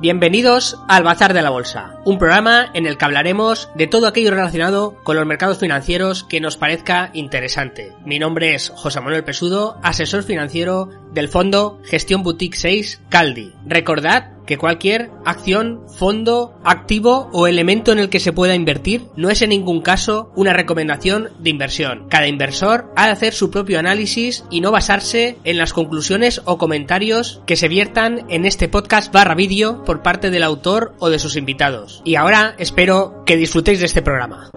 Bienvenidos al Bazar de la Bolsa, un programa en el que hablaremos de todo aquello relacionado con los mercados financieros que nos parezca interesante. Mi nombre es José Manuel Pesudo, asesor financiero del fondo Gestión Boutique 6 Caldi. Recordad que cualquier acción, fondo, activo o elemento en el que se pueda invertir no es en ningún caso una recomendación de inversión. Cada inversor ha de hacer su propio análisis y no basarse en las conclusiones o comentarios que se viertan en este podcast barra vídeo por parte del autor o de sus invitados. Y ahora espero que disfrutéis de este programa.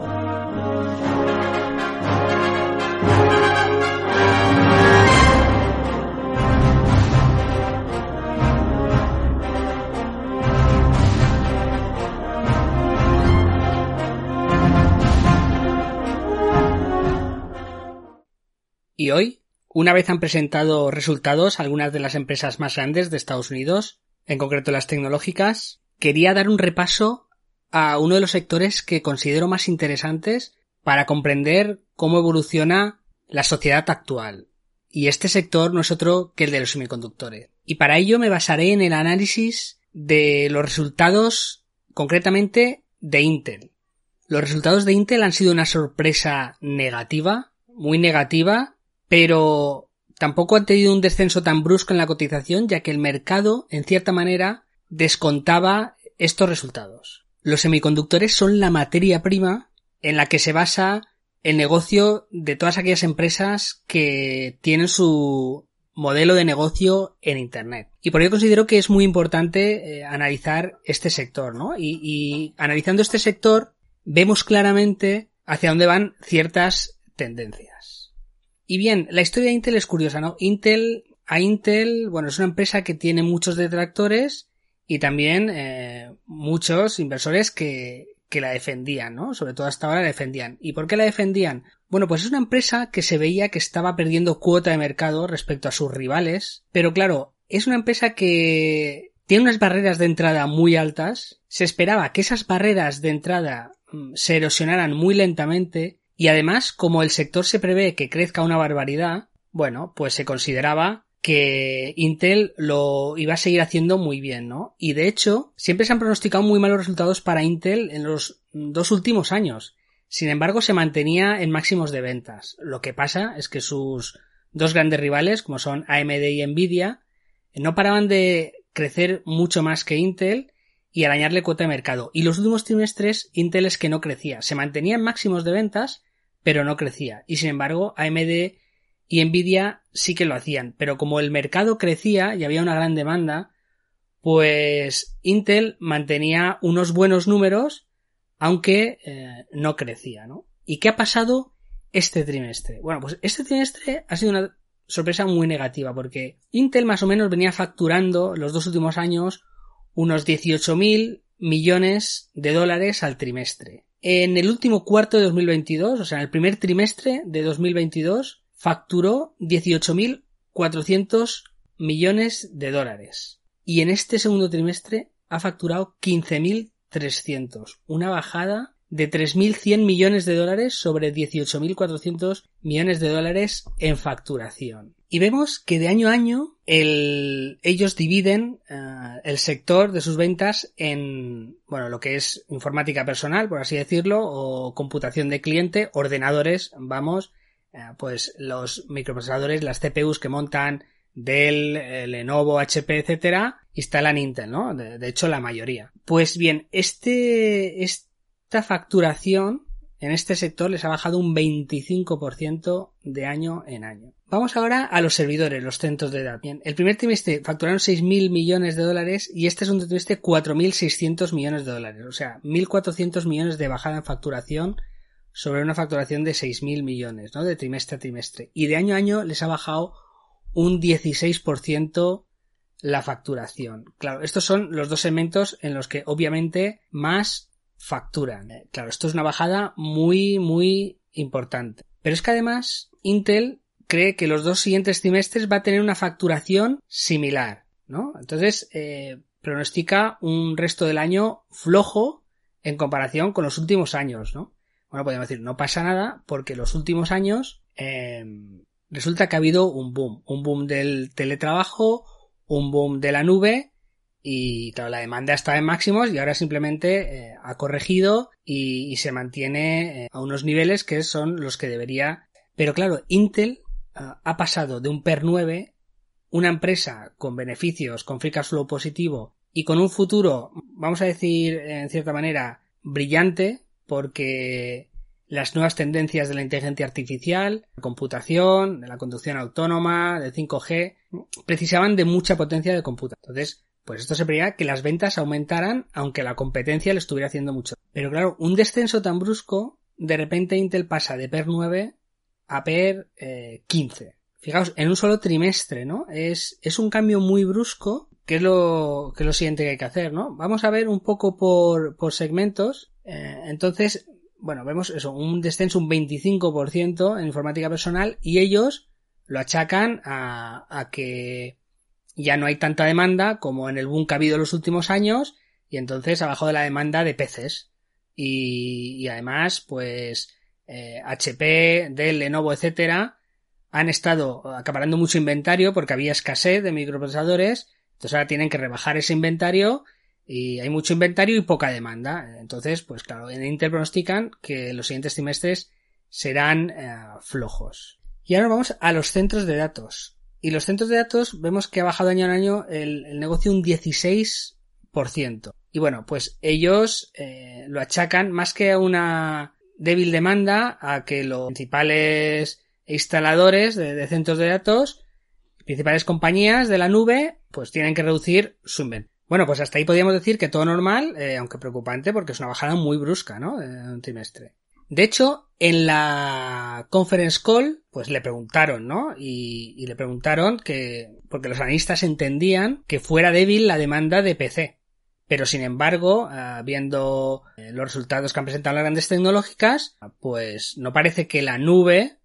Y hoy, una vez han presentado resultados algunas de las empresas más grandes de Estados Unidos, en concreto las tecnológicas, quería dar un repaso a uno de los sectores que considero más interesantes para comprender cómo evoluciona la sociedad actual. Y este sector no es otro que el de los semiconductores. Y para ello me basaré en el análisis de los resultados concretamente de Intel. Los resultados de Intel han sido una sorpresa negativa, muy negativa, pero tampoco han tenido un descenso tan brusco en la cotización, ya que el mercado, en cierta manera, descontaba estos resultados. Los semiconductores son la materia prima en la que se basa el negocio de todas aquellas empresas que tienen su modelo de negocio en Internet. Y por ello considero que es muy importante eh, analizar este sector, ¿no? Y analizando este sector, vemos claramente hacia dónde van ciertas tendencias. Y bien, la historia de Intel es curiosa, ¿no? Intel, a Intel, bueno, es una empresa que tiene muchos detractores y también eh, muchos inversores que, que la defendían, ¿no? Sobre todo hasta ahora la defendían. ¿Y por qué la defendían? Bueno, pues es una empresa que se veía que estaba perdiendo cuota de mercado respecto a sus rivales, pero claro, es una empresa que tiene unas barreras de entrada muy altas, se esperaba que esas barreras de entrada mm, se erosionaran muy lentamente y además, como el sector se prevé que crezca una barbaridad, bueno, pues se consideraba que Intel lo iba a seguir haciendo muy bien, ¿no? Y de hecho, siempre se han pronosticado muy malos resultados para Intel en los dos últimos años. Sin embargo, se mantenía en máximos de ventas. Lo que pasa es que sus dos grandes rivales, como son AMD y Nvidia, no paraban de crecer mucho más que Intel y arañarle cuota de mercado. Y los últimos trimestres, Intel es que no crecía. Se mantenía en máximos de ventas, pero no crecía. Y sin embargo, AMD y Nvidia sí que lo hacían. Pero como el mercado crecía y había una gran demanda, pues Intel mantenía unos buenos números, aunque eh, no crecía, ¿no? ¿Y qué ha pasado este trimestre? Bueno, pues este trimestre ha sido una sorpresa muy negativa, porque Intel más o menos venía facturando los dos últimos años unos 18.000 millones de dólares al trimestre. En el último cuarto de 2022, o sea, en el primer trimestre de 2022, facturó 18.400 millones de dólares. Y en este segundo trimestre ha facturado 15.300. Una bajada de 3.100 millones de dólares sobre 18.400 millones de dólares en facturación. Y vemos que de año a año ellos dividen eh, el sector de sus ventas en, bueno, lo que es informática personal, por así decirlo, o computación de cliente, ordenadores, vamos, eh, pues los microprocesadores, las CPUs que montan Dell, eh, Lenovo, HP, etcétera, instalan Intel, ¿no? De, de hecho, la mayoría. Pues bien, este esta facturación en este sector les ha bajado un 25% de año en año. Vamos ahora a los servidores, los centros de datos. el primer trimestre facturaron 6.000 millones de dólares y este segundo trimestre 4.600 millones de dólares. O sea, 1.400 millones de bajada en facturación sobre una facturación de 6.000 millones, ¿no? De trimestre a trimestre. Y de año a año les ha bajado un 16% la facturación. Claro, estos son los dos segmentos en los que obviamente más facturan. Eh, claro, esto es una bajada muy, muy importante. Pero es que además Intel cree que los dos siguientes trimestres va a tener una facturación similar, ¿no? Entonces, eh, pronostica un resto del año flojo en comparación con los últimos años, ¿no? Bueno, podemos decir, no pasa nada porque los últimos años eh, resulta que ha habido un boom, un boom del teletrabajo, un boom de la nube y claro, la demanda estaba en máximos y ahora simplemente eh, ha corregido y, se mantiene eh, a unos niveles que son los que debería. Pero claro, Intel ha pasado de un PER 9, una empresa con beneficios, con free cash flow positivo y con un futuro, vamos a decir en cierta manera, brillante, porque las nuevas tendencias de la inteligencia artificial, la computación, de la conducción autónoma, del 5G, precisaban de mucha potencia de computación. Entonces, pues esto se preveía que las ventas aumentaran aunque la competencia le estuviera haciendo mucho. Pero claro, un descenso tan brusco, de repente Intel pasa de PER 9 a PER 15. Eh, Fijaos, en un solo trimestre, ¿no? Es, es un cambio muy brusco, que es lo, que es lo siguiente que hay que hacer, ¿no? Vamos a ver un poco por, por segmentos. Eh, entonces, bueno, vemos eso, un descenso un 25% en informática personal y ellos lo achacan a, a que ya no hay tanta demanda como en el boom que ha habido en los últimos años y entonces abajo de la demanda de peces y, además pues HP, eh, Dell, Lenovo, etcétera han estado acaparando mucho inventario porque había escasez de microprocesadores entonces ahora tienen que rebajar ese inventario y hay mucho inventario y poca demanda. Entonces pues claro en Intel pronostican que los siguientes trimestres serán eh, flojos. Y ahora vamos a los centros de datos y los centros de datos vemos que ha bajado año a año el, negocio un 16%. Y bueno, pues ellos eh, lo achacan más que a una débil demanda a que los principales instaladores de, centros de datos, principales compañías de la nube, pues tienen que reducir su inventario. Bueno, pues hasta ahí podríamos decir que todo normal, eh, aunque preocupante porque es una bajada muy brusca, ¿no? En un trimestre. De hecho, en la conference call, pues le preguntaron, ¿no? Y, le preguntaron que, porque los analistas entendían que fuera débil la demanda de PC. Pero sin embargo, ah, viendo eh, los resultados que han presentado las grandes tecnológicas, pues no parece que la nube,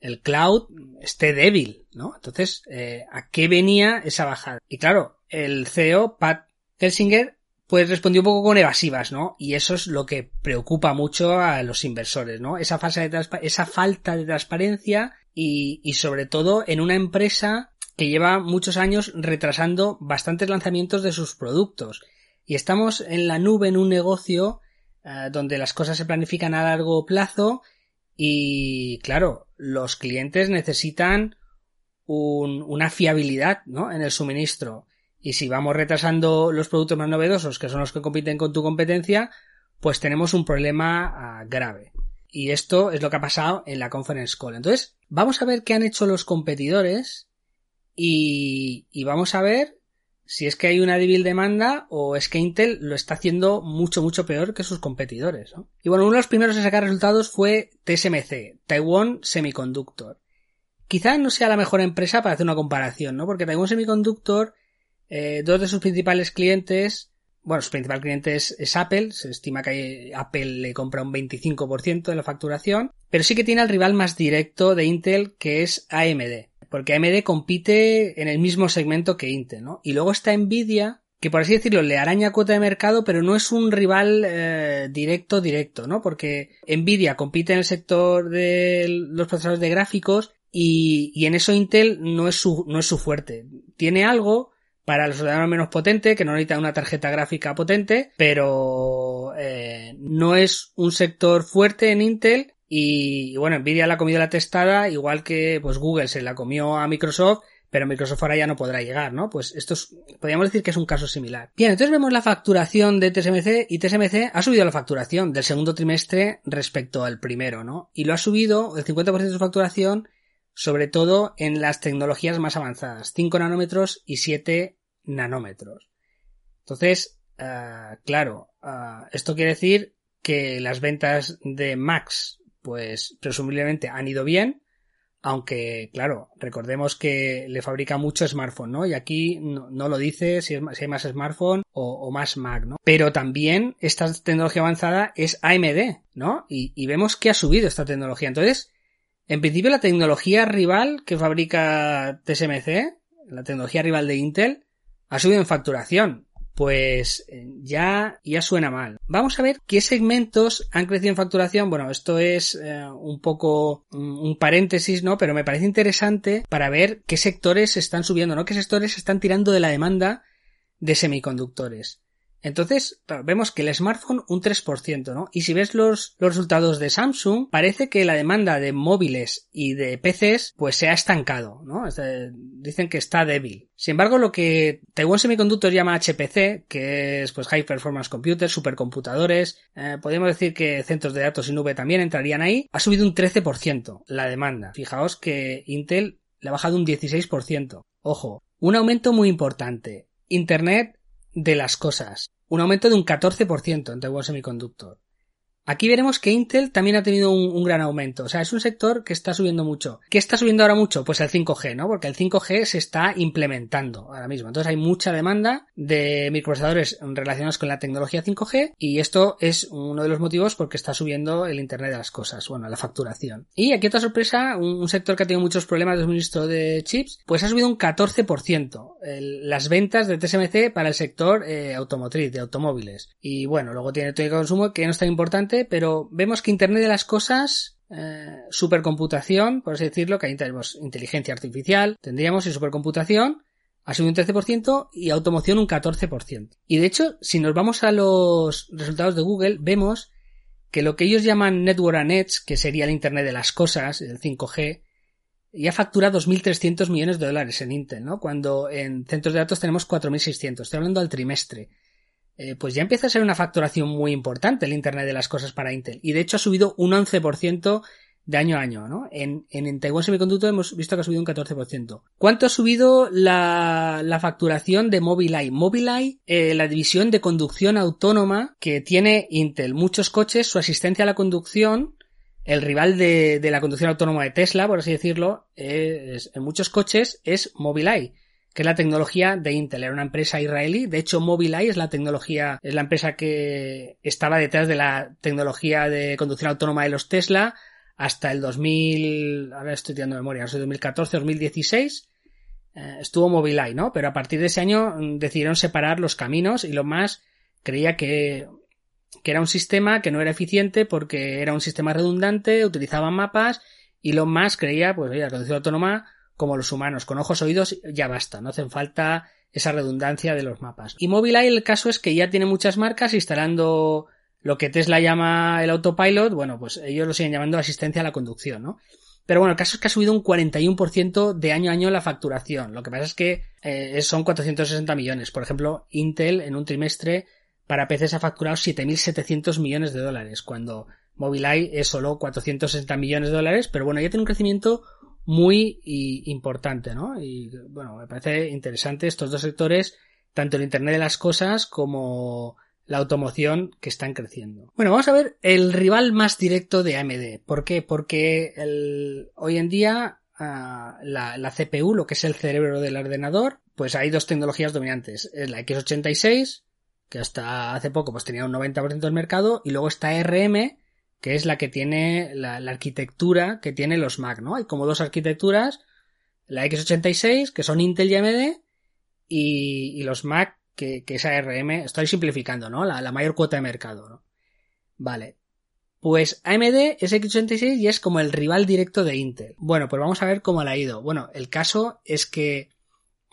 el cloud, esté débil, ¿no? Entonces, eh, ¿a qué venía esa bajada? Y claro, el CEO, Pat Kelsinger, pues respondió un poco con evasivas, ¿no? Y eso es lo que preocupa mucho a los inversores, ¿no? Esa, de esa falta de transparencia y, y sobre todo en una empresa que lleva muchos años retrasando bastantes lanzamientos de sus productos. Y estamos en la nube en un negocio eh, donde las cosas se planifican a largo plazo y claro, los clientes necesitan un, una fiabilidad, ¿no? En el suministro. Y si vamos retrasando los productos más novedosos, que son los que compiten con tu competencia, pues tenemos un problema ah, grave. Y esto es lo que ha pasado en la conference call. Entonces, vamos a ver qué han hecho los competidores y, vamos a ver si es que hay una débil demanda o es que Intel lo está haciendo mucho, mucho peor que sus competidores. Y bueno, uno de los primeros en sacar resultados fue TSMC, Taiwan Semiconductor. Quizá no sea la mejor empresa para hacer una comparación, ¿no? Porque Taiwan Semiconductor eh, dos de sus principales clientes, bueno, su principal cliente es, Apple, se estima que Apple le compra un 25% de la facturación, pero sí que tiene al rival más directo de Intel que es AMD, porque AMD compite en el mismo segmento que Intel, ¿no? Y luego está Nvidia, que por así decirlo le araña cuota de mercado, pero no es un rival eh, directo directo, ¿no? Porque Nvidia compite en el sector de los procesadores de gráficos y, y en eso Intel no es su, no es su fuerte. Tiene algo, para los ordenadores menos potentes, que no necesitan una tarjeta gráfica potente, pero eh, no es un sector fuerte en Intel y, bueno, Nvidia la comido la testada, igual que pues Google se la comió a Microsoft, pero Microsoft ahora ya no podrá llegar, ¿no? Pues esto es, podríamos decir que es un caso similar. Bien, entonces vemos la facturación de TSMC y TSMC ha subido la facturación del segundo trimestre respecto al primero, ¿no? Y lo ha subido el 50% de su facturación sobre todo en las tecnologías más avanzadas, 5 nanómetros y 7 nanómetros. Entonces, ah, claro, ah, esto quiere decir que las ventas de Max, pues presumiblemente han ido bien, aunque, claro, recordemos que le fabrica mucho smartphone, ¿no? Y aquí no, lo dice si, hay más smartphone o, más Mac, ¿no? Pero también esta tecnología avanzada es AMD, ¿no? Y, y vemos que ha subido esta tecnología. Entonces, en principio la tecnología rival que fabrica TSMC, la tecnología rival de Intel, ha subido en facturación. Pues eh, ya, ya suena mal. Vamos a ver qué segmentos han crecido en facturación. Bueno, esto es eh, un poco un paréntesis, ¿no? Pero me parece interesante para ver qué sectores están subiendo, ¿no? Qué sectores están tirando de la demanda de semiconductores. Entonces, vemos que el smartphone un 3%, ¿no? Y si ves los, los, resultados de Samsung, parece que la demanda de móviles y de PCs pues se ha estancado, ¿no? dicen que está débil. Sin embargo, lo que Taiwan Semiconductor llama HPC, que es pues High Performance Computers, supercomputadores, eh, podríamos decir que centros de datos y nube también entrarían ahí, ha subido un 13% la demanda. Fijaos que Intel le ha bajado un 16%. Ojo, un aumento muy importante. Internet de las cosas un aumento de un 14% en Taiwan Semiconductor. Aquí veremos que Intel también ha tenido un, gran aumento. O sea, es un sector que está subiendo mucho. ¿Qué está subiendo ahora mucho? Pues el 5G, ¿no? Porque el 5G se está implementando ahora mismo. Entonces hay mucha demanda de microprocesadores relacionados con la tecnología 5G y esto es uno de los motivos por que está subiendo el Internet de las cosas, bueno, la facturación. Y aquí otra sorpresa, un, sector que ha tenido muchos problemas de suministro de chips, pues ha subido un 14% las ventas de TSMC para el sector eh, automotriz, de automóviles. Y bueno, luego tiene todo el consumo que no es tan importante pero vemos que Internet de las Cosas eh, supercomputación, por así decirlo, que ahí tenemos inteligencia artificial, tendríamos y supercomputación, ha subido un 13% y automoción un 14%. Y de hecho, si nos vamos a los resultados de Google, vemos que lo que ellos llaman Network and Edge, que sería el Internet de las Cosas, el 5G, ya factura 2.300 millones de dólares en Intel, ¿no? Cuando en centros de datos tenemos 4.600. Estoy hablando al trimestre. Eh, pues ya empieza a ser una facturación muy importante el Internet de las cosas para Intel. Y de hecho ha subido un 11% de año a año, ¿no? En, en, Taiwan Semiconductor hemos visto que ha subido un 14%. ¿Cuánto ha subido la, facturación de Mobileye? Mobileye, eh, la división de conducción autónoma que tiene Intel. Muchos coches, su asistencia a la conducción, el rival de, de la conducción autónoma de Tesla, por así decirlo, en muchos coches es Mobileye que es la tecnología de Intel. Era una empresa israelí. De hecho, Mobileye es la tecnología, es la empresa que estaba detrás de la tecnología de conducción autónoma de los Tesla hasta el 2000, ahora estoy tirando memoria, no sé, 2014, 2016. estuvo Mobileye, ¿no? Pero a partir de ese año mm, decidieron separar los caminos y lo más creía que, que era un sistema que no era eficiente porque era un sistema redundante, utilizaban mapas y lo más creía, pues, oye, la conducción autónoma como los humanos, con ojos oídos ya basta, no hacen falta esa redundancia de los mapas. Y Mobileye el caso es que ya tiene muchas marcas instalando lo que Tesla llama el autopilot, bueno, pues ellos lo siguen llamando asistencia a la conducción, ¿no? Pero bueno, el caso es que ha subido un 41% de año a año la facturación. Lo que pasa es que eh, son 460 millones. Por ejemplo, Intel en un trimestre para PCs ha facturado 7.700 millones de dólares, cuando Mobileye es solo 460 millones de dólares, pero bueno, ya tiene un crecimiento muy importante, ¿no? Y bueno, me parece interesante estos dos sectores, tanto el Internet de las Cosas como la automoción que están creciendo. Bueno, vamos a ver el rival más directo de AMD. ¿Por qué? Porque el, hoy en día ah, la, la, CPU, lo que es el cerebro del ordenador, pues hay dos tecnologías dominantes. Es la x86, que hasta hace poco pues tenía un 90% del mercado, y luego está RM, que es la que tiene la, arquitectura que tiene los Mac, ¿no? Hay como dos arquitecturas, la x86, que son Intel y AMD, y, los Mac, que, es ARM, estoy simplificando, ¿no? La, mayor cuota de mercado, ¿no? Vale. Pues AMD es x86 y es como el rival directo de Intel. Bueno, pues vamos a ver cómo le ha ido. Bueno, el caso es que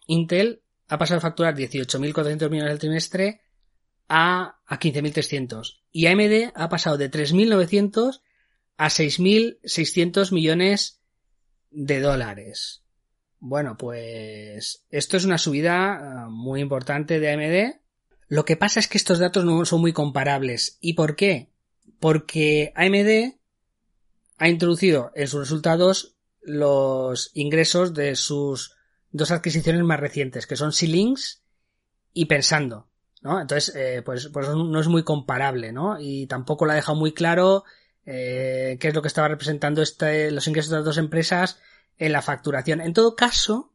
Intel ha pasado a facturar 18.400 millones al trimestre a, a 15.300 y AMD ha pasado de 3.900 a 6.600 millones de dólares. Bueno, pues esto es una subida eh, muy importante de AMD. Lo que pasa es que estos datos no son muy comparables. ¿Y por qué? Porque AMD ha introducido en sus resultados los ingresos de sus dos adquisiciones más recientes, que son Xilinx y Pensando. ¿No? Entonces, eh, pues, pues no es muy comparable, ¿no? Y tampoco lo ha dejado muy claro eh, qué es lo que estaba representando este, los ingresos de las dos empresas en la facturación. En todo caso,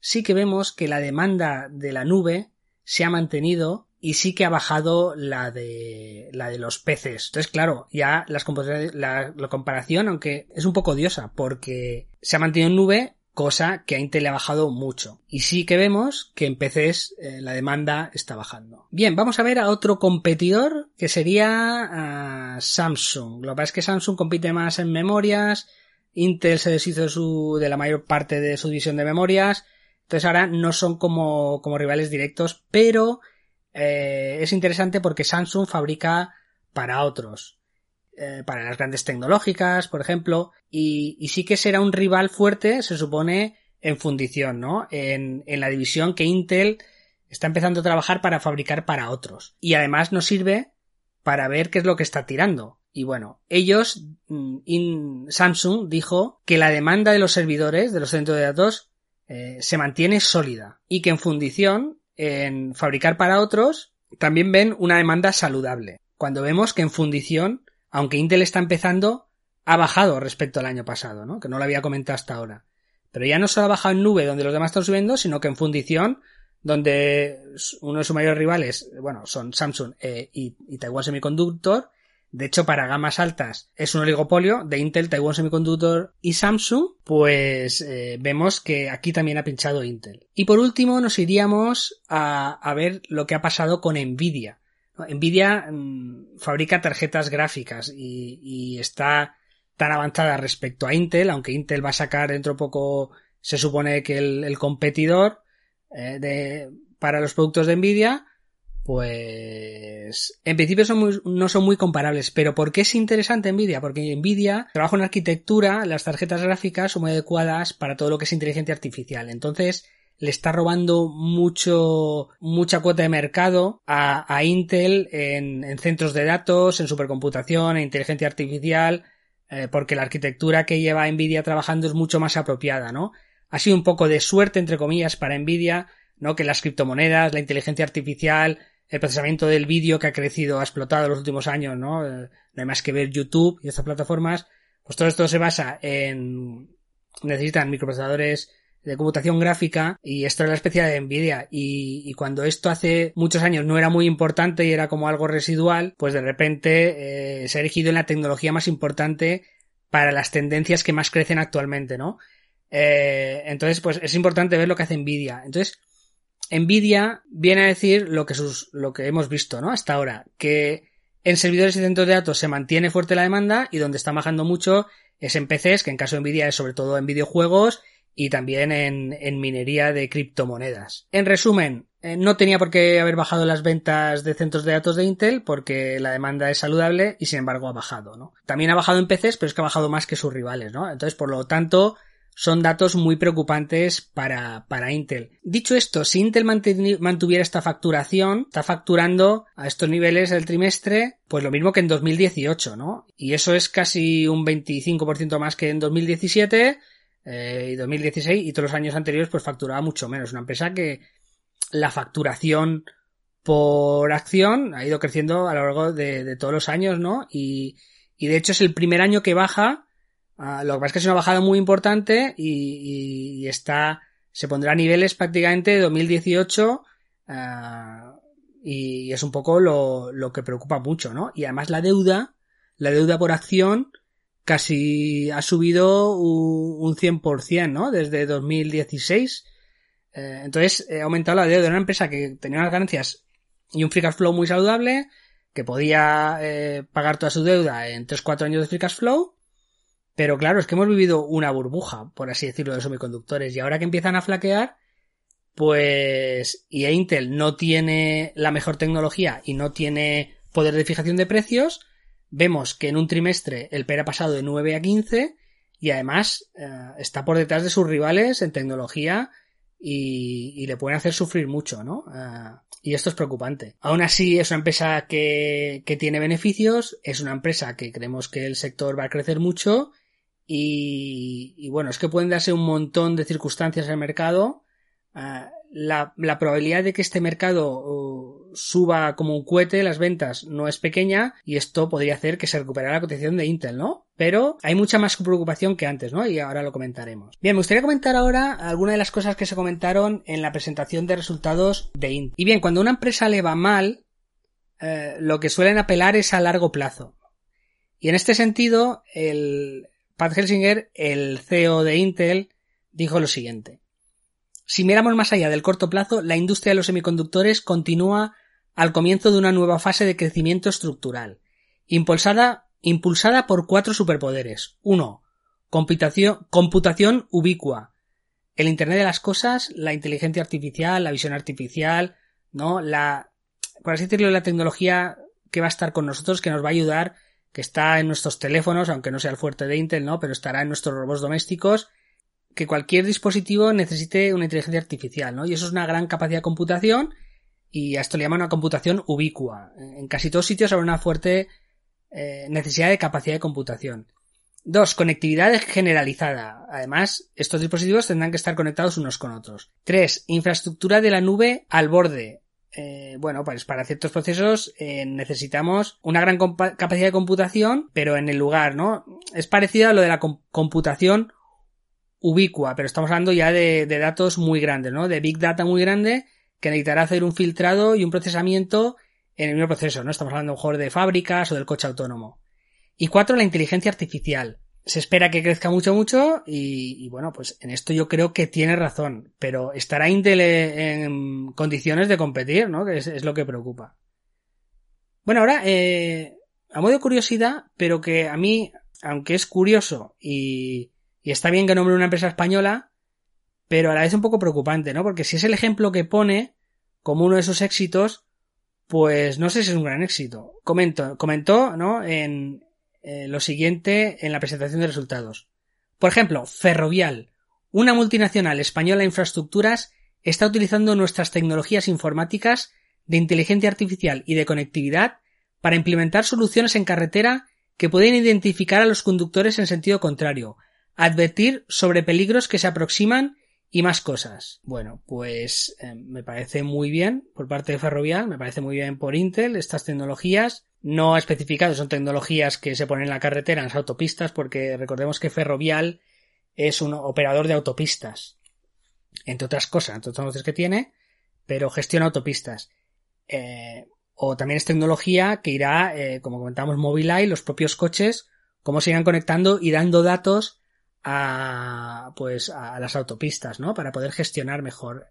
sí que vemos que la demanda de la nube se ha mantenido y sí que ha bajado la de la de los peces. Entonces, claro, ya las la, la comparación, aunque es un poco odiosa, porque se ha mantenido en nube cosa que a Intel le ha bajado mucho. Y sí que vemos que en PCs eh, la demanda está bajando. Bien, vamos a ver a otro competidor que sería ah, Samsung. Lo que pasa es que Samsung compite más en memorias, Intel se deshizo de, la mayor parte de su división de memorias, Entonces ahora no son como, como rivales directos, pero eh, es interesante porque Samsung fabrica para otros. Eh, para las grandes tecnológicas, por ejemplo, y, y, sí que será un rival fuerte, se supone, en fundición, ¿no? En, en la división que Intel está empezando a trabajar para fabricar para otros. Y además nos sirve para ver qué es lo que está tirando. Y bueno, ellos, mm, Samsung dijo que la demanda de los servidores, de los centros de datos, eh, se mantiene sólida y que en fundición, en fabricar para otros, también ven una demanda saludable. Cuando vemos que en fundición, aunque Intel está empezando, ha bajado respecto al año pasado, ¿no? Que no lo había comentado hasta ahora. Pero ya no solo ha bajado en nube donde los demás están subiendo, sino que en fundición, donde uno de sus mayores rivales, bueno, son Samsung eh, y, y Taiwan Semiconductor, de hecho, para gamas altas es un oligopolio de Intel, Taiwan Semiconductor y Samsung, pues eh, vemos que aquí también ha pinchado Intel. Y por último nos iríamos a, a ver lo que ha pasado con Nvidia. Nvidia mmm, fabrica tarjetas gráficas y, y, está tan avanzada respecto a Intel, aunque Intel va a sacar dentro de poco, se supone que el, el competidor eh, de, para los productos de Nvidia, pues en principio son muy, no son muy comparables, pero ¿por qué es interesante Nvidia? Porque Nvidia trabaja en arquitectura, las tarjetas gráficas son muy adecuadas para todo lo que es inteligencia artificial. Entonces, le está robando mucho, mucha cuota de mercado a, a Intel en, en, centros de datos, en supercomputación, en inteligencia artificial, eh, porque la arquitectura que lleva Nvidia trabajando es mucho más apropiada, ¿no? Ha sido un poco de suerte, entre comillas, para Nvidia, ¿no? Que las criptomonedas, la inteligencia artificial, el procesamiento del vídeo que ha crecido, ha explotado en los últimos años, ¿no? Eh, no hay más que ver YouTube y estas plataformas. Pues todo esto se basa en, necesitan microprocesadores de computación gráfica y esto es la especie de Nvidia y, y, cuando esto hace muchos años no era muy importante y era como algo residual, pues de repente eh, se ha erigido en la tecnología más importante para las tendencias que más crecen actualmente, ¿no? Eh, entonces, pues es importante ver lo que hace Nvidia. Entonces, Nvidia viene a decir lo que, sus, lo que hemos visto, ¿no? Hasta ahora, que en servidores y centros de datos se mantiene fuerte la demanda y donde está bajando mucho es en PCs, que en caso de Nvidia es sobre todo en videojuegos y también en, en minería de criptomonedas. En resumen, eh, no tenía por qué haber bajado las ventas de centros de datos de Intel porque la demanda es saludable y sin embargo ha bajado, ¿no? También ha bajado en PCs, pero es que ha bajado más que sus rivales, ¿no? Entonces, por lo tanto, son datos muy preocupantes para, para Intel. Dicho esto, si Intel mantuviera esta facturación, está facturando a estos niveles el trimestre, pues lo mismo que en 2018, ¿no? Y eso es casi un 25% más que en 2017 eh, y 2016 y todos los años anteriores pues facturaba mucho menos. Una empresa que la facturación por acción ha ido creciendo a lo largo de, todos los años, ¿no? Y, y de hecho es el primer año que baja Uh, lo que pasa es que es una bajada muy importante y, está, se pondrá a niveles prácticamente de 2018 uh, y es un poco lo, lo, que preocupa mucho, ¿no? Y además la deuda, la deuda por acción casi ha subido un, un 100%, ¿no? Desde 2016. Eh, entonces ha aumentado la deuda de una empresa que tenía unas ganancias y un free cash flow muy saludable, que podía eh, pagar toda su deuda en 3-4 años de free cash flow pero claro, es que hemos vivido una burbuja, por así decirlo, de semiconductores. Y ahora que empiezan a flaquear, pues, y Intel no tiene la mejor tecnología y no tiene poder de fijación de precios, vemos que en un trimestre el PER ha pasado de 9 a 15 y además eh, está por detrás de sus rivales en tecnología y, le pueden hacer sufrir mucho, ¿no? Eh, y esto es preocupante. Aún así, es una empresa que, que tiene beneficios, es una empresa que creemos que el sector va a crecer mucho y, bueno, es que pueden darse un montón de circunstancias en el mercado. Uh, la, la, probabilidad de que este mercado uh, suba como un cohete las ventas no es pequeña y esto podría hacer que se recuperara la cotización de Intel, ¿no? Pero hay mucha más preocupación que antes, ¿no? Y ahora lo comentaremos. Bien, me gustaría comentar ahora algunas de las cosas que se comentaron en la presentación de resultados de Intel. Y bien, cuando una empresa le va mal, eh, lo que suelen apelar es a largo plazo. Y en este sentido, el, Pat Helsinger, el CEO de Intel, dijo lo siguiente. Si miramos más allá del corto plazo, la industria de los semiconductores continúa al comienzo de una nueva fase de crecimiento estructural, impulsada, impulsada por cuatro superpoderes. Uno, computación, computación ubicua. el Internet de las cosas, la inteligencia artificial, la visión artificial, ¿no? La, por así decirlo, la tecnología que va a estar con nosotros, que nos va a ayudar, que está en nuestros teléfonos, aunque no sea el fuerte de Intel, ¿no? Pero estará en nuestros robots domésticos, que cualquier dispositivo necesite una inteligencia artificial, ¿no? Y eso es una gran capacidad de computación, y a esto le llaman una computación ubicua. En casi todos sitios habrá una fuerte eh, necesidad de capacidad de computación. Dos, conectividad generalizada. Además, estos dispositivos tendrán que estar conectados unos con otros. Tres, infraestructura de la nube al borde. Eh, bueno, pues para ciertos procesos eh, necesitamos una gran capacidad de computación, pero en el lugar, ¿no? Es parecido a lo de la computación ubicua, pero estamos hablando ya de, de, datos muy grandes, ¿no? De big data muy grande que necesitará hacer un filtrado y un procesamiento en el mismo proceso, ¿no? Estamos hablando mejor de fábricas o del coche autónomo. Y cuatro, la inteligencia artificial. Se espera que crezca mucho, mucho y, bueno, pues en esto yo creo que tiene razón, pero estará Intel en condiciones de competir, ¿no? Que es, lo que preocupa. Bueno, ahora, eh, a modo de curiosidad, pero que a mí, aunque es curioso y, y está bien que nombre una empresa española, pero a la vez un poco preocupante, ¿no? Porque si es el ejemplo que pone como uno de sus éxitos, pues no sé si es un gran éxito. Comento, comentó, ¿no? En, eh, lo siguiente en la presentación de resultados. Por ejemplo, Ferrovial, una multinacional española de infraestructuras, está utilizando nuestras tecnologías informáticas de inteligencia artificial y de conectividad para implementar soluciones en carretera que pueden identificar a los conductores en sentido contrario, advertir sobre peligros que se aproximan y más cosas. Bueno, pues eh, me parece muy bien por parte de Ferrovial, me parece muy bien por Intel estas tecnologías. No ha especificado, son tecnologías que se ponen en la carretera, en las autopistas, porque recordemos que Ferrovial es un operador de autopistas. Entre otras cosas, entre otras cosas que tiene, pero gestiona autopistas. Eh, o también es tecnología que irá, eh, como comentamos, Mobileye, los propios coches, cómo se irán conectando y dando datos a pues a las autopistas, ¿no? Para poder gestionar mejor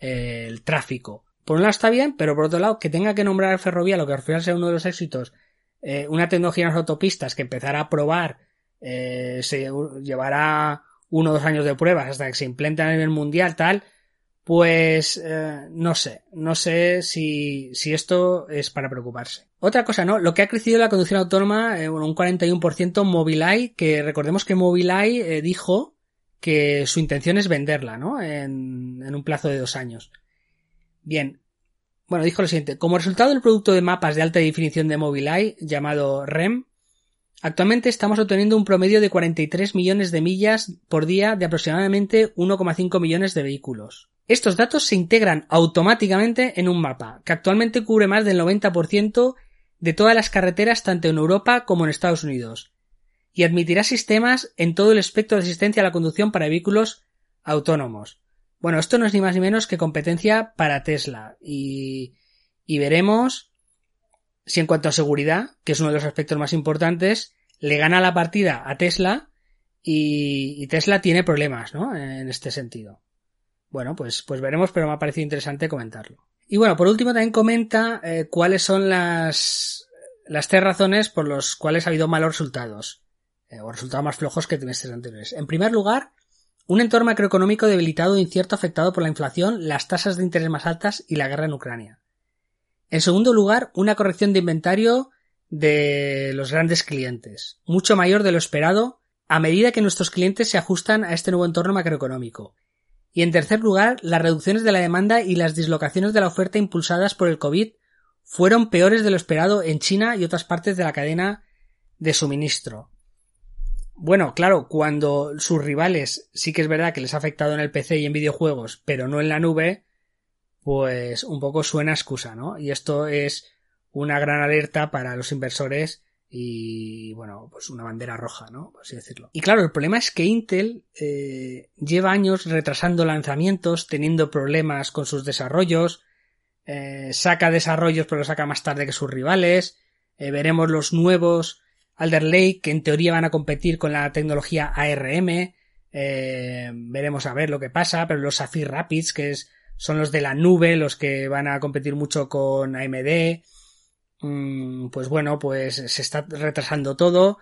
eh, el tráfico. Por un lado está bien, pero por otro lado, que tenga que nombrar ferrovía, lo que al final sea uno de los éxitos, eh, una tecnología en las autopistas que empezará a probar, eh, se llevará uno o dos años de pruebas hasta que se implementa a nivel mundial, tal, pues eh, no sé, no sé si, si esto es para preocuparse. Otra cosa, ¿no? Lo que ha crecido la conducción autónoma, eh, un 41% Mobileye, que recordemos que Mobileye eh, dijo que su intención es venderla, ¿no? En, en un plazo de dos años. Bien. Bueno, dijo lo siguiente. Como resultado del producto de mapas de alta definición de Mobileye, llamado REM, Actualmente estamos obteniendo un promedio de 43 millones de millas por día de aproximadamente 1,5 millones de vehículos. Estos datos se integran automáticamente en un mapa, que actualmente cubre más del 90% de todas las carreteras tanto en Europa como en Estados Unidos, y admitirá sistemas en todo el espectro de asistencia a la conducción para vehículos autónomos. Bueno, esto no es ni más ni menos que competencia para Tesla, y, veremos si en cuanto a seguridad, que es uno de los aspectos más importantes, le gana la partida a Tesla y, y Tesla tiene problemas, ¿no? En este sentido. Bueno, pues, pues veremos, pero me ha parecido interesante comentarlo. Y bueno, por último también comenta eh, cuáles son las, las tres razones por las cuales ha habido malos resultados, eh, o resultados más flojos que trimestres anteriores. En primer lugar, un entorno macroeconómico debilitado e incierto afectado por la inflación, las tasas de interés más altas y la guerra en Ucrania. En segundo lugar, una corrección de inventario de los grandes clientes, mucho mayor de lo esperado a medida que nuestros clientes se ajustan a este nuevo entorno macroeconómico, y en tercer lugar, las reducciones de la demanda y las dislocaciones de la oferta impulsadas por el COVID fueron peores de lo esperado en China y otras partes de la cadena de suministro. Bueno, claro, cuando sus rivales sí que es verdad que les ha afectado en el PC y en videojuegos, pero no en la nube, pues un poco suena excusa, ¿no? Y esto es una gran alerta para los inversores y bueno, pues una bandera roja, ¿no? Por así decirlo. Y claro, el problema es que Intel eh, lleva años retrasando lanzamientos, teniendo problemas con sus desarrollos, eh, saca desarrollos pero lo saca más tarde que sus rivales, eh, veremos los nuevos Alder Lake que en teoría van a competir con la tecnología ARM, veremos a ver lo que pasa, pero los Sapphire Rapids que son los de la nube, los que van a competir mucho con AMD, pues bueno, pues se está retrasando todo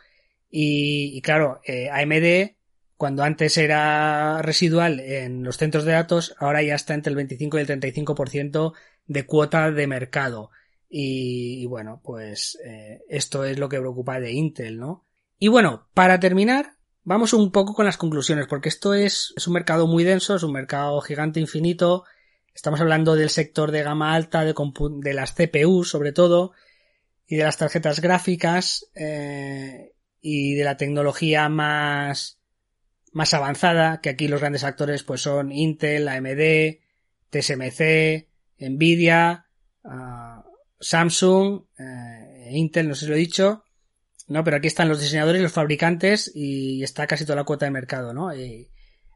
y, claro, eh, AMD cuando antes era residual en los centros de datos, ahora ya está entre el 25 y el 35% de cuota de mercado. Y, bueno, pues eh, esto es lo que preocupa de Intel, ¿no? Y bueno, para terminar, vamos un poco con las conclusiones, porque esto es, es un mercado muy denso, es un mercado gigante infinito. Estamos hablando del sector de gama alta, de, de las CPU sobre todo, y de las tarjetas gráficas, eh, y de la tecnología más, más avanzada, que aquí los grandes actores pues son Intel, AMD, TSMC, Nvidia, ah, Samsung, eh, Intel, no sé si lo he dicho, no, pero aquí están los diseñadores, los fabricantes y está casi toda la cuota de mercado, ¿no? Y,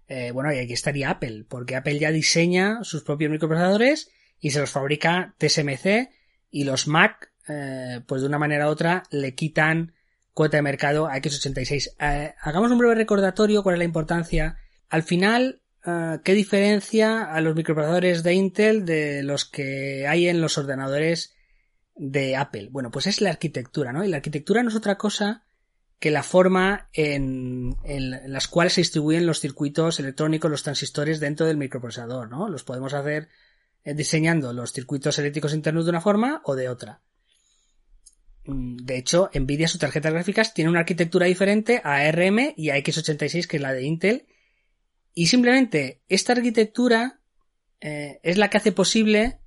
eh, bueno, y aquí estaría Apple, porque Apple ya diseña sus propios microprocesadores y se los fabrica TSMC y los Mac, eh, pues de una manera u otra le quitan cuota de mercado a X86. Eh, hagamos un breve recordatorio cuál es la importancia. Al final, eh, ¿qué diferencia a los microprocesadores de Intel de los que hay en los ordenadores de Apple? Bueno, pues es la arquitectura, ¿no? Y la arquitectura no es otra cosa que la forma en, en las cuales se distribuyen los circuitos electrónicos, los transistores dentro del microprocesador, ¿no? Los podemos hacer diseñando los circuitos eléctricos internos de una forma o de otra. Mm, de hecho, Nvidia, sus tarjetas gráficas, tiene una arquitectura diferente a ARM y a x86, que es la de Intel. Y simplemente esta arquitectura eh, es la que hace posible,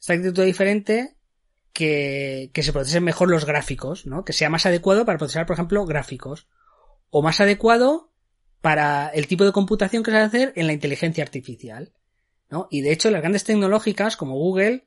esta arquitectura diferente, que, que se procesen mejor los gráficos, ¿no? Que sea más adecuado para procesar, por ejemplo, gráficos. O más adecuado para el tipo de computación que se va a hacer en la inteligencia artificial. ¿no? Y de hecho, las grandes tecnológicas como Google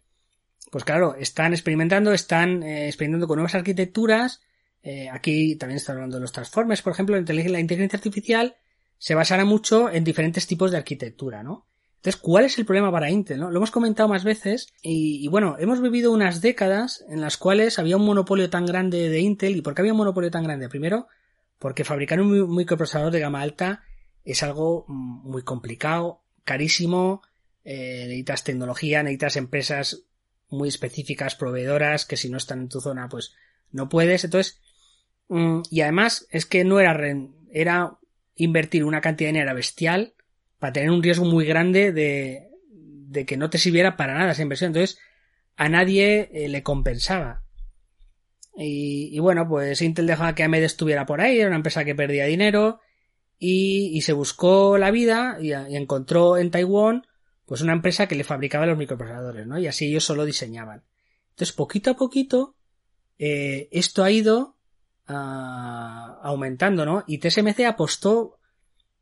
pues claro, están experimentando, están eh, experimentando con nuevas arquitecturas. Eh, aquí también está hablando de los transformers, por ejemplo, la inteligencia artificial se basará mucho en diferentes tipos de arquitectura, ¿no? Entonces, ¿cuál es el problema para Intel? ¿no? Lo hemos comentado más veces y, y, bueno, hemos vivido unas décadas en las cuales había un monopolio tan grande de Intel. ¿Y por qué había un monopolio tan grande? Primero, porque fabricar un microprocesador de gama alta es algo mm, muy complicado, carísimo, eh, necesitas tecnología, necesitas empresas muy específicas, proveedoras, que si no están en tu zona, pues no puedes. Entonces, mm, y además es que no era, era invertir una cantidad de dinero bestial para tener un riesgo muy grande de, de que no te sirviera para nada esa inversión. Entonces, a nadie eh, le compensaba. Y, y, bueno, pues Intel dejó que AMD estuviera por ahí, era una empresa que perdía dinero y, y se buscó la vida y encontró en Taiwán pues una empresa que le fabricaba los microprocesadores, ¿no? Y así ellos solo diseñaban. Entonces, poquito a poquito, eh, esto ha ido ah, aumentando, ¿no? Y TSMC apostó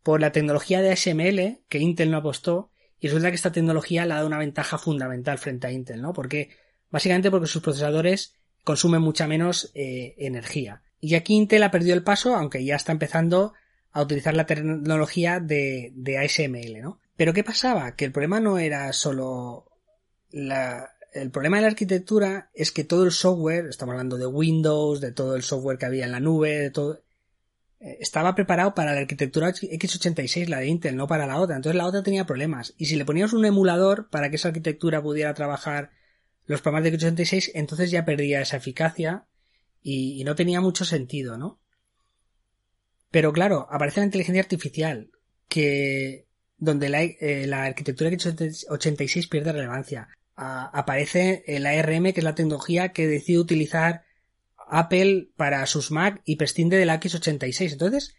por la tecnología de ASML, que Intel no apostó, y resulta que esta tecnología le ha dado una ventaja fundamental frente a Intel, ¿no? Porque, básicamente porque sus procesadores consumen mucha menos eh, energía. Y aquí Intel ha perdido el paso, aunque ya está empezando a utilizar la tecnología de, de ASML, ¿no? Pero ¿qué pasaba? Que el problema no era solo la... El problema de la arquitectura es que todo el software, estamos hablando de Windows, de todo el software que había en la nube, de todo, eh, estaba preparado para la arquitectura x86, la de Intel, no para la otra. Entonces la otra tenía problemas. Y si le poníamos un emulador para que esa arquitectura pudiera trabajar los programas de x86, entonces ya perdía esa eficacia y, y no tenía mucho sentido, ¿no? Pero claro, aparece la inteligencia artificial, que donde la, eh, arquitectura x86 pierde relevancia. aparece el ARM, que es la tecnología que decide utilizar Apple para sus Mac y prescinde de la x86. Entonces,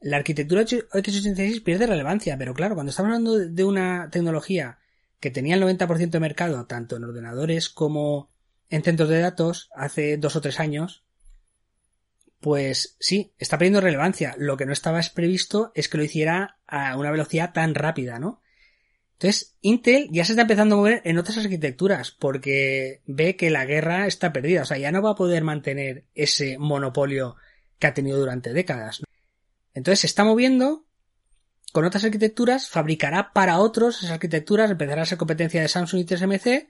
la arquitectura x86 pierde relevancia, pero claro, cuando estamos hablando de una tecnología que tenía el 90% de mercado, tanto en ordenadores como en centros de datos, hace dos o tres años, pues sí, está perdiendo relevancia. Lo que no estaba previsto es que lo hiciera a una velocidad tan rápida, ¿no? Entonces, Intel ya se está empezando a mover en otras arquitecturas porque ve que la guerra está perdida. O sea, ya no va a poder mantener ese monopolio que ha tenido durante décadas. Entonces se está moviendo con otras arquitecturas, fabricará para otros esas arquitecturas, empezará a ser competencia de Samsung y TSMC,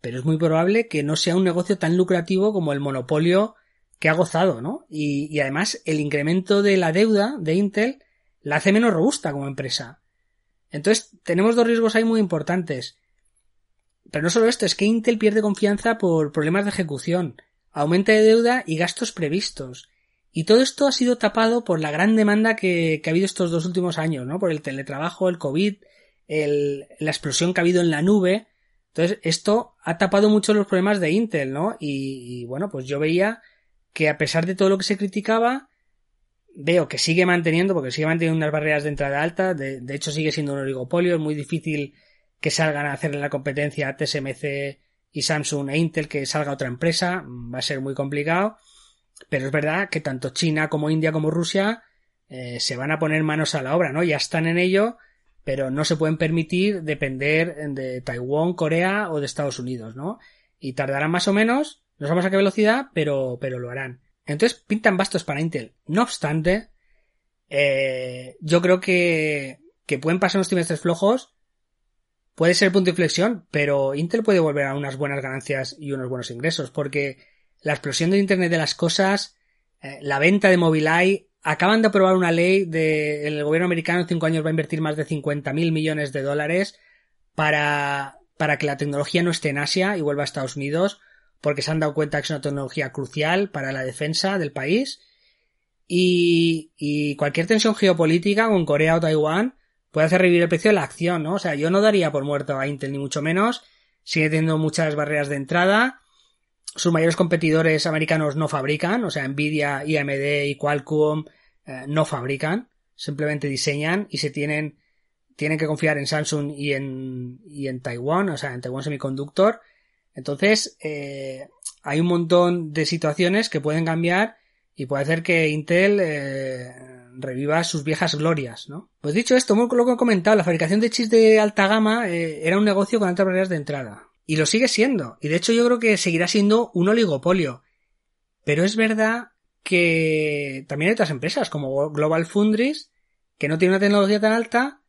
pero es muy probable que no sea un negocio tan lucrativo como el monopolio que ha gozado, ¿no? Y, además el incremento de la deuda de Intel la hace menos robusta como empresa. Entonces tenemos dos riesgos ahí muy importantes. Pero no solo esto, es que Intel pierde confianza por problemas de ejecución, aumento de deuda y gastos previstos. Y todo esto ha sido tapado por la gran demanda que, ha habido estos dos últimos años, ¿no? Por el teletrabajo, el COVID, la explosión que ha habido en la nube. Entonces, esto ha tapado mucho los problemas de Intel, ¿no? Y, bueno, pues yo veía que a pesar de todo lo que se criticaba, veo que sigue manteniendo, porque sigue manteniendo unas barreras de entrada alta, de, hecho sigue siendo un oligopolio, es muy difícil que salgan a hacerle la competencia a TSMC y Samsung e Intel, que salga otra empresa, va a ser muy complicado. Pero es verdad que tanto China como India como Rusia eh, se van a poner manos a la obra, ¿no? Ya están en ello, pero no se pueden permitir depender de Taiwán, Corea o de Estados Unidos, ¿no? Y tardarán más o menos, no sabemos a qué velocidad, pero, pero lo harán. Entonces pintan bastos para Intel. No obstante, eh, yo creo que, que pueden pasar unos trimestres flojos, puede ser punto de inflexión, pero Intel puede volver a unas buenas ganancias y unos buenos ingresos, porque la explosión de Internet de las cosas, eh, la venta de Mobileye, acaban de aprobar una ley de el gobierno americano en cinco años va a invertir más de 50 mil millones de dólares para, para que la tecnología no esté en Asia y vuelva a Estados Unidos, porque se han dado cuenta que es una tecnología crucial para la defensa del país. Y, cualquier tensión geopolítica con Corea o Taiwán puede hacer revivir el precio de la acción, ¿no? O sea, yo no daría por muerto a Intel ni mucho menos. Sigue teniendo muchas barreras de entrada sus mayores competidores americanos no fabrican, o sea, Nvidia, AMD y Qualcomm eh, no fabrican, simplemente diseñan y se tienen, tienen que confiar en Samsung y en, y en Taiwán, o sea, en Taiwán Semiconductor. Entonces, eh, hay un montón de situaciones que pueden cambiar y puede hacer que Intel eh, reviva sus viejas glorias, ¿no? Pues dicho esto, como lo que he comentado, la fabricación de chips de alta gama era un negocio con altas barreras de entrada. Y lo sigue siendo. Y de hecho yo creo que seguirá siendo un oligopolio. Pero es verdad que también hay otras empresas como Global Foundries que no tienen una tecnología tan alta,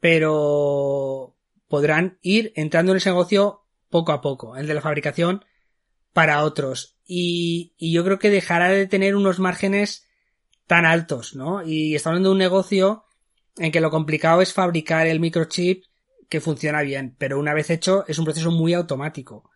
pero podrán ir entrando en ese negocio poco a poco, el de la fabricación para otros. Y, yo creo que dejará de tener unos márgenes tan altos, ¿no? Y está hablando de un negocio en que lo complicado es fabricar el microchip que funciona bien, pero una vez hecho es un proceso muy automático,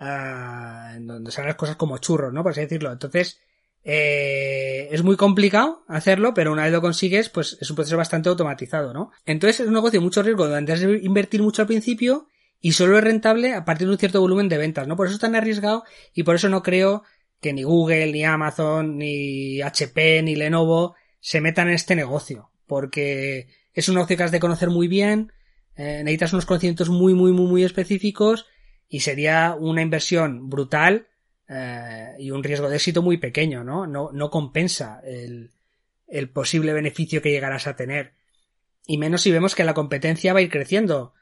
uh, donde salen las cosas como churros, ¿no? Por así decirlo. Entonces, eh, es muy complicado hacerlo, pero una vez lo consigues, pues es un proceso bastante automatizado, ¿no? Entonces es un negocio de mucho riesgo, donde antes de invertir mucho al principio y solo es rentable a partir de un cierto volumen de ventas, ¿no? Por eso es tan arriesgado y por eso no creo que ni Google, ni Amazon, ni HP, ni Lenovo se metan en este negocio, porque es un negocio que has de conocer muy bien, eh, necesitas unos conocimientos muy, muy, muy, muy específicos y sería una inversión brutal eh, y un riesgo de éxito muy pequeño, ¿no? No, no compensa el, el posible beneficio que llegarás a tener. Y menos si vemos que la competencia va a ir creciendo.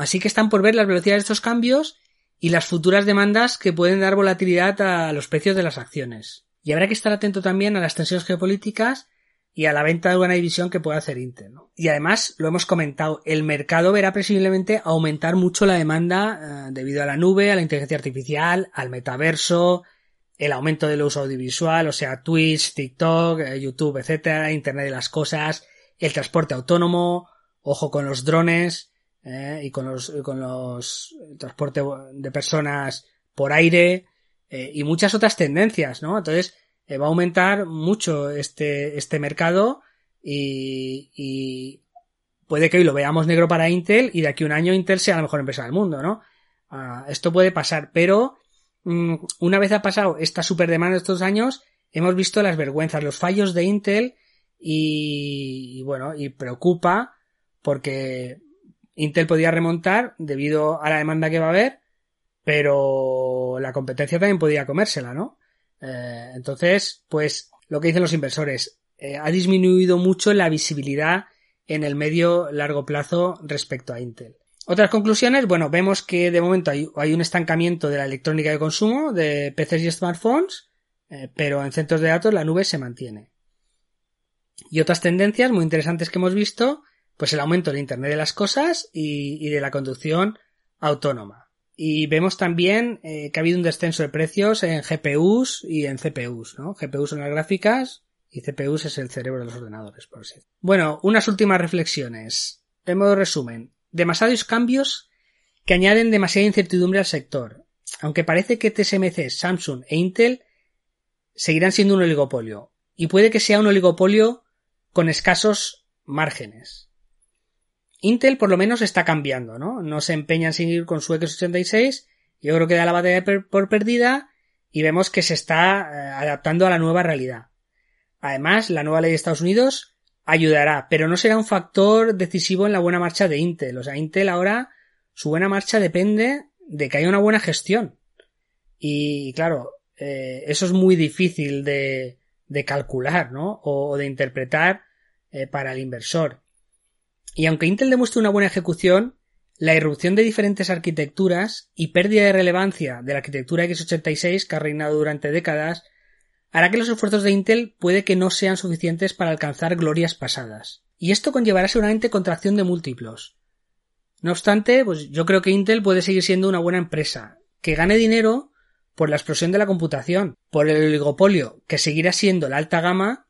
Así que están por ver las velocidades de estos cambios y las futuras demandas que pueden dar volatilidad a los precios de las acciones. Y habrá que estar atento también a las tensiones geopolíticas y a la venta de alguna división que pueda hacer Intel. Y además, lo hemos comentado, el mercado verá presumiblemente aumentar mucho la demanda eh, debido a la nube, a la inteligencia artificial, al metaverso, el aumento del uso audiovisual, o sea, Twitch, TikTok, eh, YouTube, etcétera, Internet de las cosas, el transporte autónomo, ojo con los drones eh, y con los, con los transporte de personas por aire y muchas otras tendencias, ¿no? Entonces, eh, va a aumentar mucho este, este mercado y, puede que hoy lo veamos negro para Intel y de aquí un año Intel sea la mejor empresa del mundo, ¿no? Ah, esto puede pasar, pero mm, una vez ha pasado esta super demanda de estos años, hemos visto las vergüenzas, los fallos de Intel y, bueno, y preocupa porque Intel podía remontar debido a la demanda que va a haber, pero la competencia también podía comérsela, ¿no? Eh, entonces, pues lo que dicen los inversores, eh, ha disminuido mucho la visibilidad en el medio largo plazo respecto a Intel. Otras conclusiones, bueno, vemos que de momento hay, un estancamiento de la electrónica de consumo de PCs y smartphones, eh, pero en centros de datos la nube se mantiene. Y otras tendencias muy interesantes que hemos visto, pues el aumento del Internet de las cosas y de la conducción autónoma. Y vemos también eh, que ha habido un descenso de precios en GPUs y en CPUs, ¿no? GPUs son las gráficas y CPUs es el cerebro de los ordenadores, por así Bueno, unas últimas reflexiones. De modo resumen, demasiados cambios que añaden demasiada incertidumbre al sector. Aunque parece que TSMC, Samsung e Intel seguirán siendo un oligopolio. y puede que sea un oligopolio con escasos márgenes. Intel por lo menos está cambiando, ¿no? No se empeña en seguir con su X86, yo creo que da la batalla por perdida y vemos que se está eh, adaptando a la nueva realidad. Además, la nueva ley de Estados Unidos ayudará, pero no será un factor decisivo en la buena marcha de Intel. O sea, Intel ahora su buena marcha depende de que haya una buena gestión. Y claro, eh, eso es muy difícil de, de calcular, ¿no? O, de interpretar eh, para el inversor. Y aunque Intel demuestre una buena ejecución, la irrupción de diferentes arquitecturas y pérdida de relevancia de la arquitectura x86 que ha reinado durante décadas hará que los esfuerzos de Intel puede que no sean suficientes para alcanzar glorias pasadas. Y esto conllevará seguramente contracción de múltiplos. No obstante, pues yo creo que Intel puede seguir siendo una buena empresa, que gane dinero por la explosión de la computación, por el oligopolio, que seguirá siendo la alta gama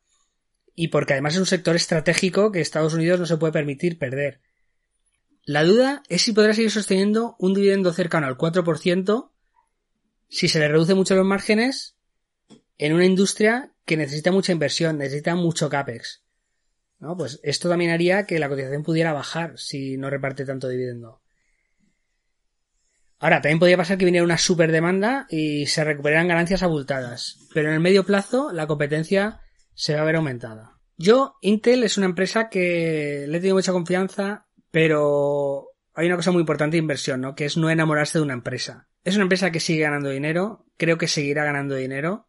y porque además es un sector estratégico que Estados Unidos no se puede permitir perder. La duda es si podrá seguir sosteniendo un dividendo cercano al 4% si se le reduce mucho los márgenes en una industria que necesita mucha inversión, necesita mucho CAPEX. ¿No? Pues esto también haría que la cotización pudiera bajar si no reparte tanto dividendo. Ahora, también podría pasar que viniera una super demanda y se recuperaran ganancias abultadas. Pero en el medio plazo, la competencia se va a ver aumentada. Yo, Intel es una empresa que le he tenido mucha confianza pero hay una cosa muy importante de inversión, ¿no? Que es no enamorarse de una empresa. Es una empresa que sigue ganando dinero, creo que seguirá ganando dinero,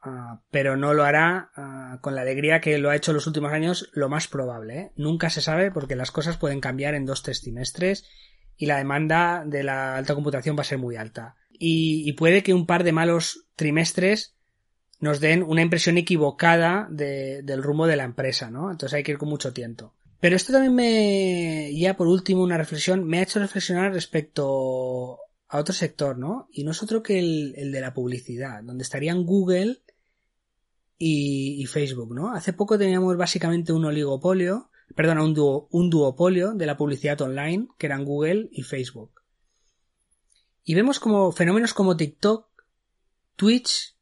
ah, pero no lo hará ah, con la alegría que lo ha hecho en los últimos años, lo más probable. ¿eh? Nunca se sabe porque las cosas pueden cambiar en dos tres trimestres y la demanda de la alta computación va a ser muy alta. Y, puede que un par de malos trimestres nos den una impresión equivocada del rumbo de la empresa, ¿no? Entonces hay que ir con mucho tiento. Pero esto también me, ya por último, una reflexión, me ha hecho reflexionar respecto a otro sector, ¿no? Y no es otro que el, de la publicidad, donde estarían Google y, y, Facebook, ¿no? Hace poco teníamos básicamente un oligopolio, perdón, un, un duopolio de la publicidad online, que eran Google y Facebook. Y vemos como fenómenos como TikTok, Twitch,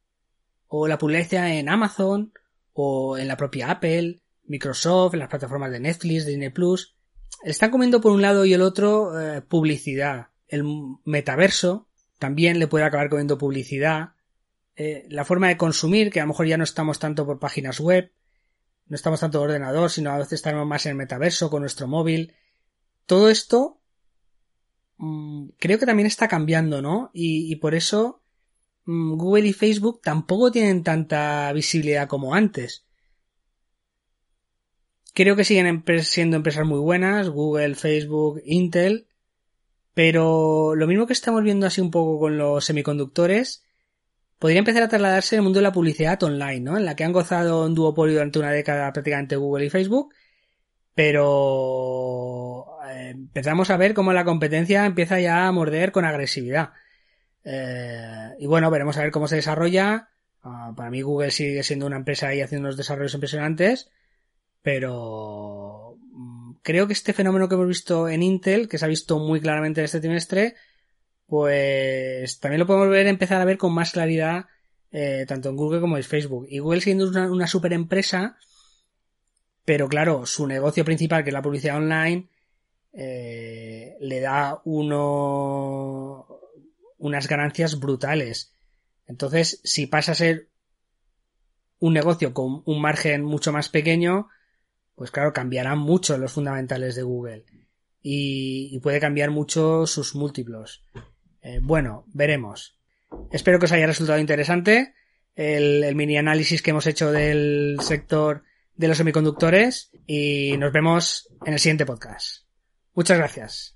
o la publicidad en Amazon, o en la propia Apple, Microsoft, las plataformas de Netflix, Disney Plus, están comiendo por un lado y el otro eh, publicidad. El metaverso también le puede acabar comiendo publicidad. Eh, la forma de consumir, que a lo mejor ya no estamos tanto por páginas web, no estamos tanto por ordenador, sino a veces estamos más en el metaverso con nuestro móvil. Todo esto mm, creo que también está cambiando, ¿no? Y, por eso Google y Facebook tampoco tienen tanta visibilidad como antes. Creo que siguen siendo empresas muy buenas, Google, Facebook, Intel, pero lo mismo que estamos viendo así un poco con los semiconductores, podría empezar a trasladarse el mundo de la publicidad online, ¿no? En la que han gozado un duopolio durante una década prácticamente Google y Facebook, pero eh, empezamos a ver cómo la competencia empieza ya a morder con agresividad. Eh, y bueno, veremos a ver cómo se desarrolla. Ah, para mí Google sigue siendo una empresa ahí haciendo unos desarrollos impresionantes pero mm, creo que este fenómeno que hemos visto en Intel, que se ha visto muy claramente en este trimestre, pues también lo podemos ver, empezar a ver con más claridad eh, tanto en Google como en Facebook. Y Google siendo una, super empresa, pero claro, su negocio principal, que es la publicidad online, eh, le da uno, unas ganancias brutales. Entonces, si pasa a ser un negocio con un margen mucho más pequeño, pues claro, cambiarán mucho los fundamentales de Google y, puede cambiar mucho sus múltiplos. Eh, bueno, veremos. Espero que os haya resultado interesante el, el mini análisis que hemos hecho del sector de los semiconductores y nos vemos en el siguiente podcast. Muchas gracias.